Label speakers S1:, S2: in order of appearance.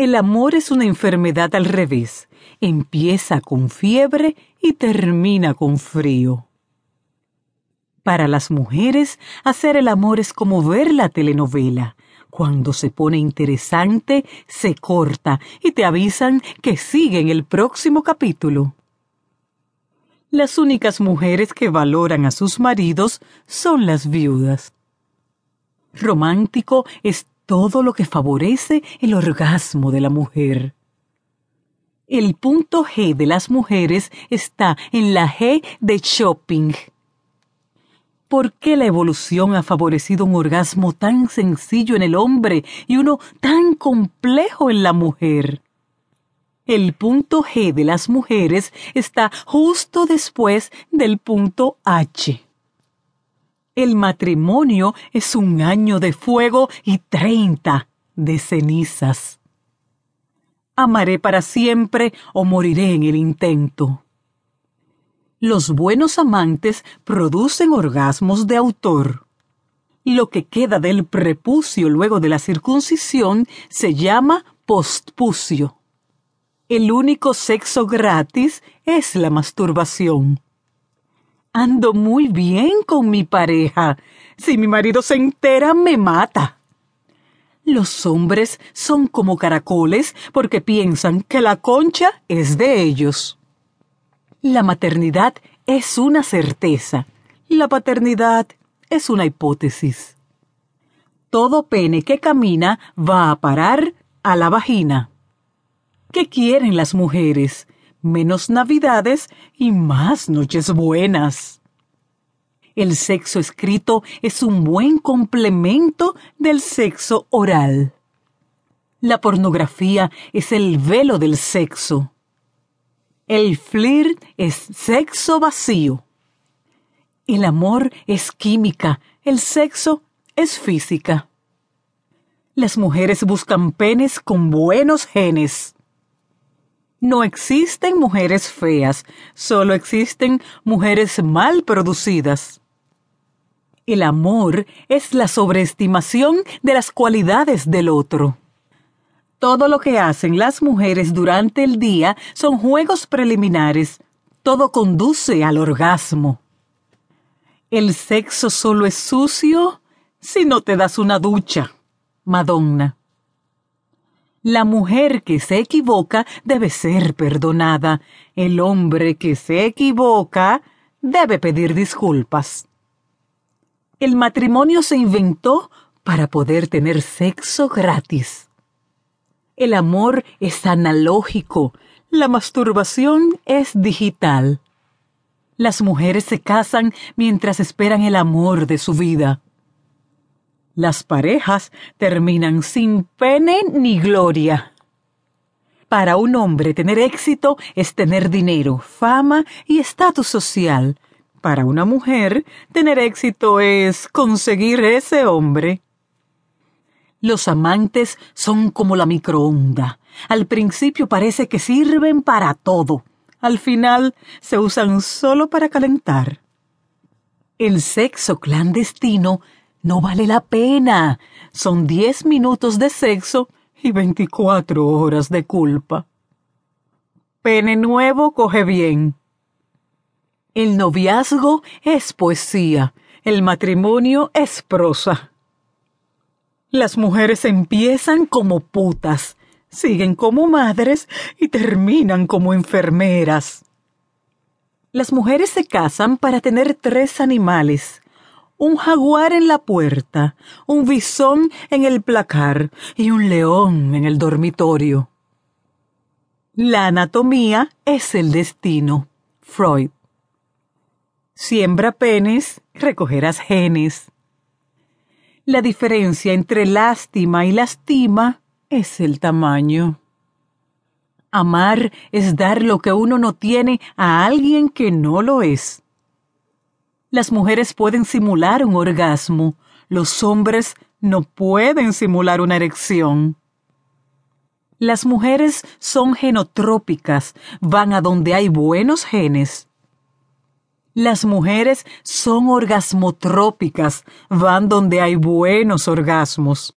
S1: El amor es una enfermedad al revés. Empieza con fiebre y termina con frío. Para las mujeres, hacer el amor es como ver la telenovela. Cuando se pone interesante, se corta y te avisan que sigue en el próximo capítulo. Las únicas mujeres que valoran a sus maridos son las viudas. Romántico es todo lo que favorece el orgasmo de la mujer. El punto G de las mujeres está en la G de shopping. ¿Por qué la evolución ha favorecido un orgasmo tan sencillo en el hombre y uno tan complejo en la mujer? El punto G de las mujeres está justo después del punto H. El matrimonio es un año de fuego y treinta de cenizas. Amaré para siempre o moriré en el intento. Los buenos amantes producen orgasmos de autor. Lo que queda del prepucio luego de la circuncisión se llama postpucio. El único sexo gratis es la masturbación. Ando muy bien con mi pareja. Si mi marido se entera, me mata. Los hombres son como caracoles porque piensan que la concha es de ellos. La maternidad es una certeza. La paternidad es una hipótesis. Todo pene que camina va a parar a la vagina. ¿Qué quieren las mujeres? Menos navidades y más noches buenas. El sexo escrito es un buen complemento del sexo oral. La pornografía es el velo del sexo. El flirt es sexo vacío. El amor es química, el sexo es física. Las mujeres buscan penes con buenos genes. No existen mujeres feas, solo existen mujeres mal producidas. El amor es la sobreestimación de las cualidades del otro. Todo lo que hacen las mujeres durante el día son juegos preliminares. Todo conduce al orgasmo. El sexo solo es sucio si no te das una ducha. Madonna. La mujer que se equivoca debe ser perdonada. El hombre que se equivoca debe pedir disculpas. El matrimonio se inventó para poder tener sexo gratis. El amor es analógico, la masturbación es digital. Las mujeres se casan mientras esperan el amor de su vida. Las parejas terminan sin pene ni gloria. Para un hombre tener éxito es tener dinero, fama y estatus social. Para una mujer, tener éxito es conseguir ese hombre. Los amantes son como la microonda. Al principio parece que sirven para todo. Al final se usan solo para calentar. El sexo clandestino no vale la pena. Son diez minutos de sexo y veinticuatro horas de culpa. Pene nuevo coge bien. El noviazgo es poesía, el matrimonio es prosa. Las mujeres empiezan como putas, siguen como madres y terminan como enfermeras. Las mujeres se casan para tener tres animales, un jaguar en la puerta, un bisón en el placar y un león en el dormitorio. La anatomía es el destino. Freud. Siembra penes, recogerás genes. La diferencia entre lástima y lastima es el tamaño. Amar es dar lo que uno no tiene a alguien que no lo es. Las mujeres pueden simular un orgasmo, los hombres no pueden simular una erección. Las mujeres son genotrópicas, van a donde hay buenos genes. Las mujeres son orgasmotrópicas, van donde hay buenos orgasmos.